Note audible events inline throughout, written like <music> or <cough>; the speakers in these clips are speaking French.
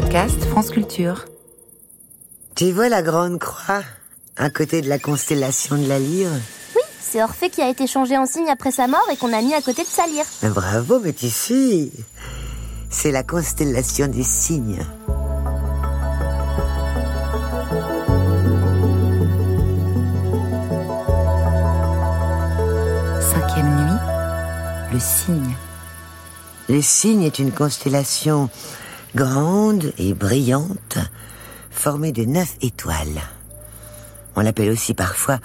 podcast France Culture. Tu vois la grande croix à côté de la constellation de la lyre? Oui, c'est Orphée qui a été changé en signe après sa mort et qu'on a mis à côté de sa lyre. Bravo, mais tu suis. C'est la constellation des cygnes. Cinquième nuit, le cygne. Le cygne est une constellation grande et brillante, formée de neuf étoiles. On l'appelle aussi parfois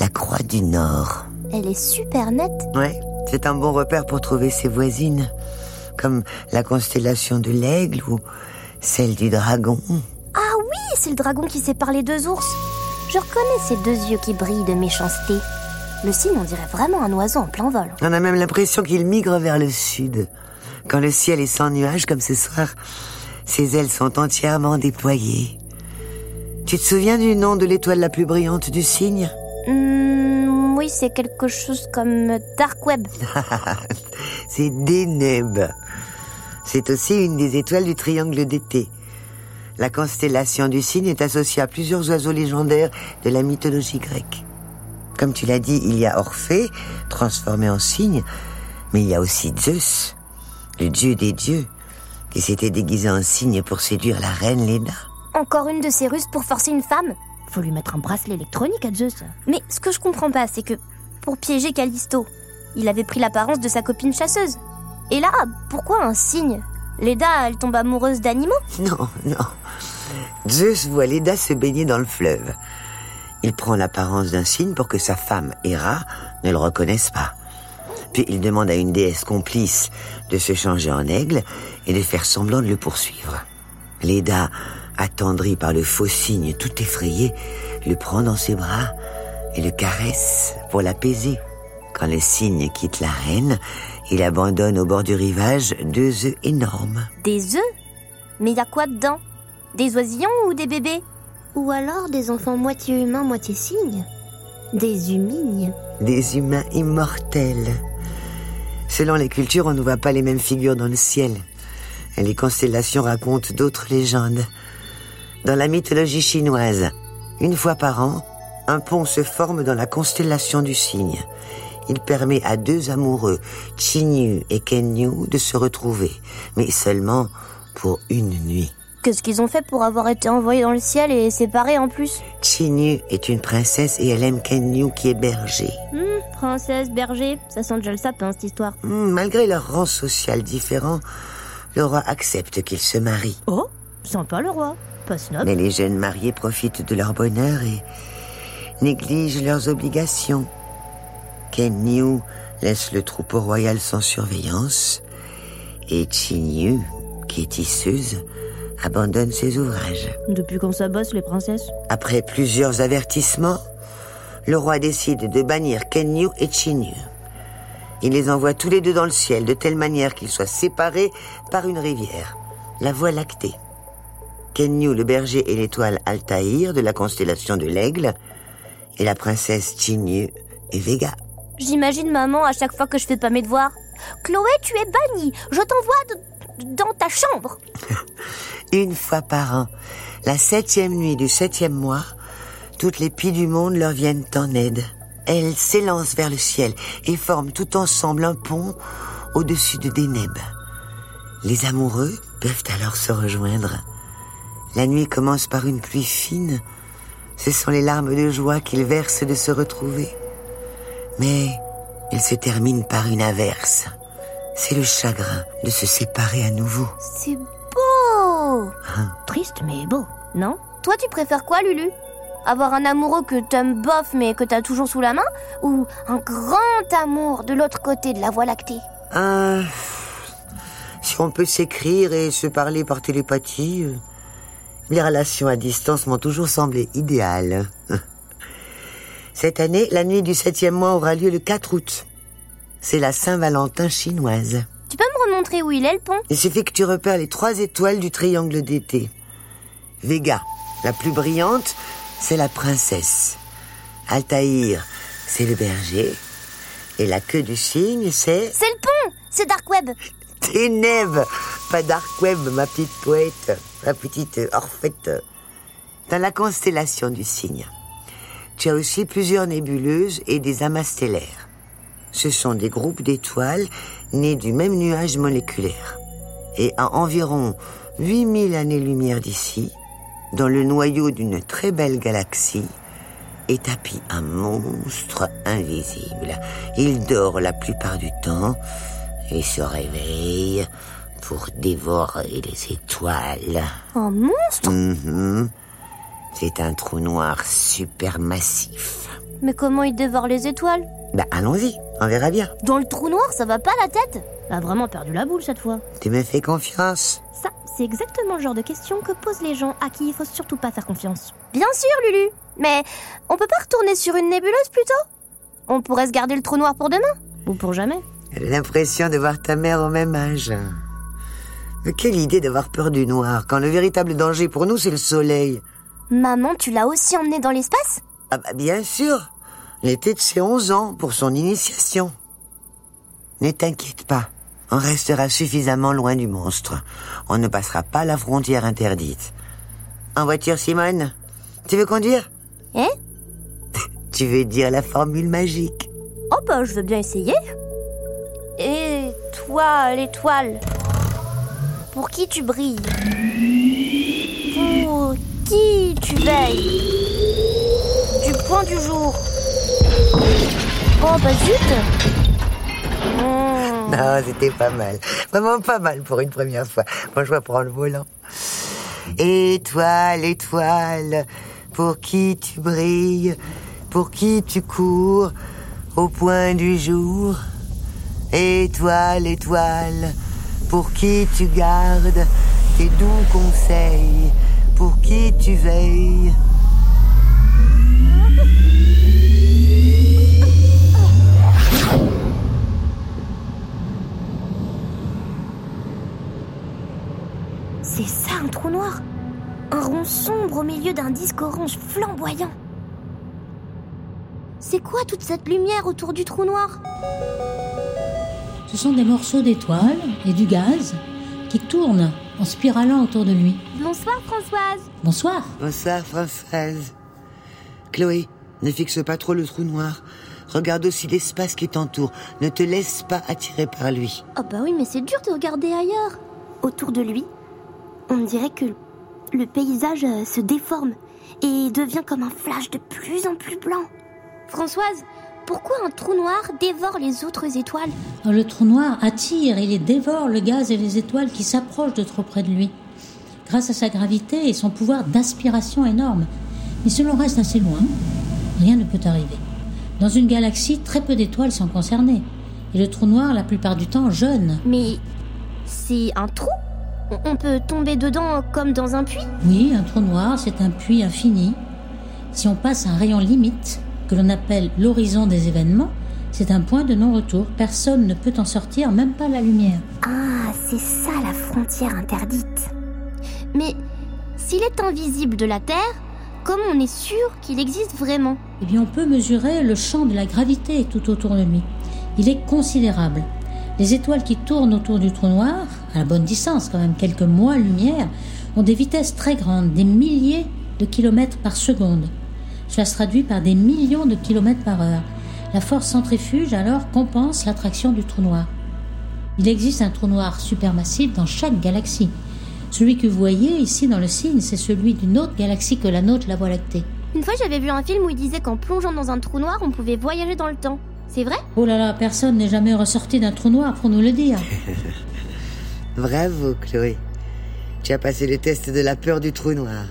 la croix du Nord. Elle est super nette. Ouais, c'est un bon repère pour trouver ses voisines, comme la constellation de l'aigle ou celle du dragon. Ah oui, c'est le dragon qui sépare les deux ours. Je reconnais ces deux yeux qui brillent de méchanceté. Le cygne, on dirait vraiment un oiseau en plein vol. On a même l'impression qu'il migre vers le sud. Quand le ciel est sans nuages comme ce soir, ses ailes sont entièrement déployées. Tu te souviens du nom de l'étoile la plus brillante du cygne? Hmm, oui, c'est quelque chose comme Dark Web. <laughs> C'est Deneb. C'est aussi une des étoiles du triangle d'été. La constellation du cygne est associée à plusieurs oiseaux légendaires de la mythologie grecque. Comme tu l'as dit, il y a Orphée, transformé en cygne, mais il y a aussi Zeus, le dieu des dieux, qui s'était déguisé en cygne pour séduire la reine Léda. Encore une de ces ruses pour forcer une femme? Faut lui mettre un bracelet électronique à Zeus. Mais ce que je comprends pas, c'est que pour piéger Callisto, il avait pris l'apparence de sa copine chasseuse. Et là, pourquoi un cygne? Leda, elle tombe amoureuse d'animaux? Non, non. Zeus voit Léda se baigner dans le fleuve. Il prend l'apparence d'un cygne pour que sa femme, Héra, ne le reconnaisse pas. Puis il demande à une déesse complice de se changer en aigle et de faire semblant de le poursuivre. Léda, attendrie par le faux cygne tout effrayé, le prend dans ses bras et le caresse pour l'apaiser. Quand le cygne quitte la reine, il abandonne au bord du rivage deux œufs énormes. Des œufs? Mais y a quoi dedans? Des oisillons ou des bébés? Ou alors des enfants moitié humains, moitié cygnes? Des humignes des humains immortels. Selon les cultures, on ne voit pas les mêmes figures dans le ciel. Et les constellations racontent d'autres légendes. Dans la mythologie chinoise, une fois par an, un pont se forme dans la constellation du cygne. Il permet à deux amoureux, Chinyu et Kenyu, de se retrouver, mais seulement pour une nuit. Qu'est-ce qu'ils ont fait pour avoir été envoyés dans le ciel et séparés en plus Chinyu est une princesse et elle aime Kenyu qui est berger. Hmm, princesse, berger, ça sent déjà le sapin cette histoire. Hmm, Malgré leur rang social différent, le roi accepte qu'ils se marient. Oh, sympa le roi, pas snob. Mais les jeunes mariés profitent de leur bonheur et négligent leurs obligations. Kenyu laisse le troupeau royal sans surveillance et Chinyu, qui est tisseuse, abandonne ses ouvrages. Depuis quand ça bosse les princesses Après plusieurs avertissements, le roi décide de bannir Kenyu et Chinyu. Il les envoie tous les deux dans le ciel de telle manière qu'ils soient séparés par une rivière, la Voie lactée. Kenyu, le berger, et l'étoile Altaïr de la constellation de l'aigle, et la princesse Chinyu et Vega. J'imagine maman à chaque fois que je fais pas mes devoirs. Chloé, tu es bannie. Je t'envoie de- dans ta chambre. <laughs> Une fois par an, la septième nuit du septième mois, toutes les pies du monde leur viennent en aide. Elles s'élancent vers le ciel et forment tout ensemble un pont au-dessus de Deneb. Les amoureux peuvent alors se rejoindre. La nuit commence par une pluie fine. Ce sont les larmes de joie qu'ils versent de se retrouver. Mais elle se termine par une averse. C'est le chagrin de se séparer à nouveau. C'est beau. Triste mais beau, non? Toi, tu préfères quoi, Lulu? Avoir un amoureux que t'aimes bof mais que t'as toujours sous la main? Ou un grand amour de l'autre côté de la voie lactée? Ah, si on peut s'écrire et se parler par télépathie, euh, les relations à distance m'ont toujours semblé idéales. <laughs> Cette année, la nuit du septième mois aura lieu le 4 août. C'est la Saint-Valentin chinoise. Tu peux me remontrer où il est le pont? Il suffit que tu repères les trois étoiles du triangle d'été. Vega, la plus brillante, c'est la princesse. Altaïr, c'est le berger. Et la queue du cygne, c'est C'est le pont C'est Dark Web Ténèbres. pas dark web, ma petite poète, ma petite orphète. Dans la constellation du cygne, tu as aussi plusieurs nébuleuses et des amas stellaires. Ce sont des groupes d'étoiles nées du même nuage moléculaire. Et à environ 8000 années-lumière d'ici, dans le noyau d'une très belle galaxie, est tapis un monstre invisible. Il dort la plupart du temps et se réveille pour dévorer les étoiles. Un monstre? Mhm. C'est un trou noir supermassif. Mais comment il dévore les étoiles? Bah allons-y, on verra bien. Dans le trou noir, ça va pas la tête? A vraiment perdu la boule cette fois. Tu me fais confiance Ça, c'est exactement le genre de question que posent les gens à qui il faut surtout pas faire confiance. Bien sûr, Lulu Mais on peut pas retourner sur une nébuleuse plutôt? On pourrait se garder le trou noir pour demain? Ou pour jamais? J'ai l'impression de voir ta mère au même âge. Mais quelle idée d'avoir peur du noir, quand le véritable danger pour nous, c'est le soleil. Maman, tu l'as aussi emmené dans l'espace? Ah bah bien sûr L'été de ses 11 ans pour son initiation. Ne t'inquiète pas, on restera suffisamment loin du monstre. On ne passera pas la frontière interdite. En voiture, Simone Tu veux conduire? Hein <laughs> Tu veux dire la formule magique Oh bah, je veux bien essayer. Étoile, étoile. Pour qui tu brilles? Pour qui tu veilles? Du point du jour. Oh bah zut Hmm. <laughs> Non, c'était pas mal. Vraiment pas mal pour une première fois. Moi, je prendre le volant. Étoile, étoile, pour qui tu brilles, pour qui tu cours, au point du jour. Étoile, étoile, pour qui tu gardes tes doux conseils, pour qui tu veilles. Trou noir Un rond sombre au milieu d'un disque orange flamboyant. C'est quoi toute cette lumière autour du trou noir? Ce sont des morceaux d'étoiles et du gaz qui tournent en spiralant autour de lui. Bonsoir Françoise Bonsoir. Bonsoir, Françoise. Chloé, ne fixe pas trop le trou noir. Regarde aussi l'espace qui t'entoure. Ne te laisse pas attirer par lui. Oh bah oui, mais c'est dur de regarder ailleurs. Autour de lui, on dirait que le paysage euh, se déforme et devient comme un flash de plus en plus blanc. Françoise, pourquoi un trou noir dévore les autres étoiles? Le trou noir attire et les dévore le gaz et les étoiles qui s'approchent de trop près de lui. Grâce à sa gravité et son pouvoir d'aspiration énorme. Mais si l'on reste assez loin, rien ne peut arriver. Dans une galaxie, très peu d'étoiles sont concernées. Et le trou noir, la plupart du temps, jeune. Mais c'est un trou? On- peut tomber dedans comme dans un puits Oui, un trou noir, c'est un puits infini. Si on passe un rayon limite, que l'on appelle l'horizon des événements, c'est un point de non-retour. Personne ne peut en sortir, même pas la lumière. Ah, c'est ça la frontière interdite. Mais s'il est invisible de la Terre, comment on est sûr qu'il existe vraiment? Eh bien, on peut mesurer le champ de la gravité tout autour de lui. Il est considérable. Les étoiles qui tournent autour du trou noir, à la bonne distance quand même, quelques mois-lumière, ont des vitesses très grandes, des milliers de kilomètres par seconde. Cela se traduit par des millions de kilomètres par heure. La force centrifuge alors compense l'attraction du trou noir. Il existe un trou noir supermassif dans chaque galaxie. Celui que vous voyez ici dans le signe, c'est celui d'une autre galaxie que la nôtre, la Voie lactée. Une fois, j'avais vu un film où il disait qu'en plongeant dans un trou noir, on pouvait voyager dans le temps. C'est vrai? Oh là là, personne n'est jamais ressorti d'un trou noir pour nous le dire. <laughs> Bravo, Chloé. Tu as passé le test de la peur du trou noir.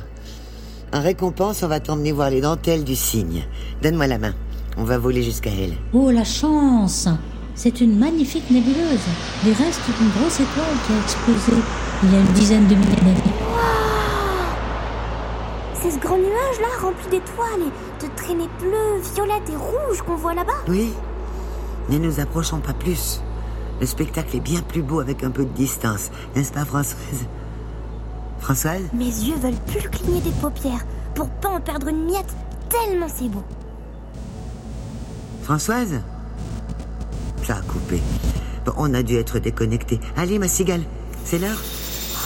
En récompense, on va t'emmener voir les dentelles du cygne. Donne-moi la main. On va voler jusqu'à elle. Oh la chance C'est une magnifique nébuleuse. Les restes d'une grosse étoile qui a explosé il y a une dizaine de milliers d'années. C'est ce grand nuage-là rempli d'étoiles et de traînées bleues, violettes et rouges qu'on voit là-bas. Oui. Ne nous approchons pas plus. Le spectacle est bien plus beau avec un peu de distance. N'est-ce pas, Françoise? Françoise? Mes yeux veulent plus cligner des paupières pour pas en perdre une miette, tellement c'est beau. Françoise? Ça a coupé. Bon, on a dû être déconnectés. Allez, ma cigale. c'est l'heure.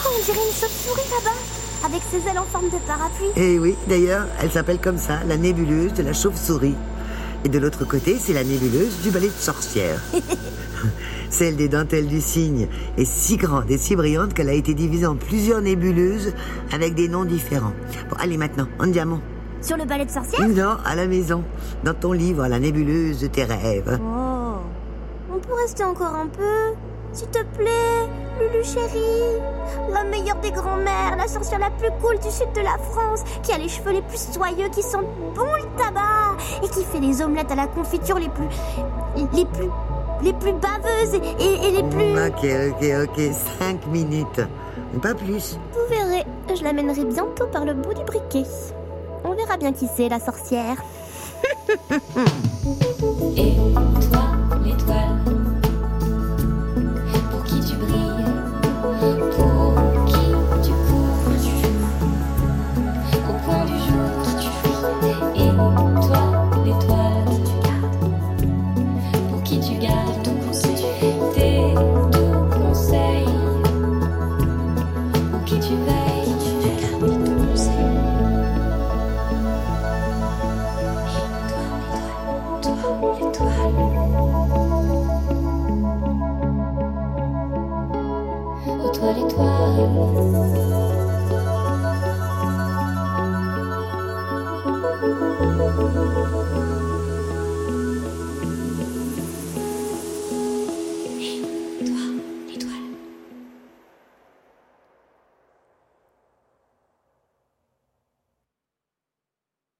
Oh, on dirait une chauve-souris là-bas, avec ses ailes en forme de parapluie. Eh oui, d'ailleurs, elle s'appelle comme ça, la nébuleuse de la chauve-souris. Et de l'autre côté, c'est la nébuleuse du balai de sorcière. <laughs> Celle des dentelles du cygne est si grande et si brillante qu'elle a été divisée en plusieurs nébuleuses avec des noms différents. Bon, allez maintenant, en diamant. Sur le balai de sorcière? Non, à la maison, dans ton livre, la nébuleuse de tes rêves. Oh. On peut rester encore un peu S'il te plaît, Lulu chérie. La meilleure des grands-mères, la sorcière la plus cool du sud de la France, qui a les cheveux les plus soyeux, qui sentent bon le tabac, et qui fait les omelettes à la confiture les plus. les plus. Les plus baveuses et, les plus. Ok, ok, ok, cinq minutes. Pas plus. Vous verrez, je l'amènerai bientôt par le bout du briquet. On verra bien qui c'est, la sorcière. Et toi, étoile, étoile.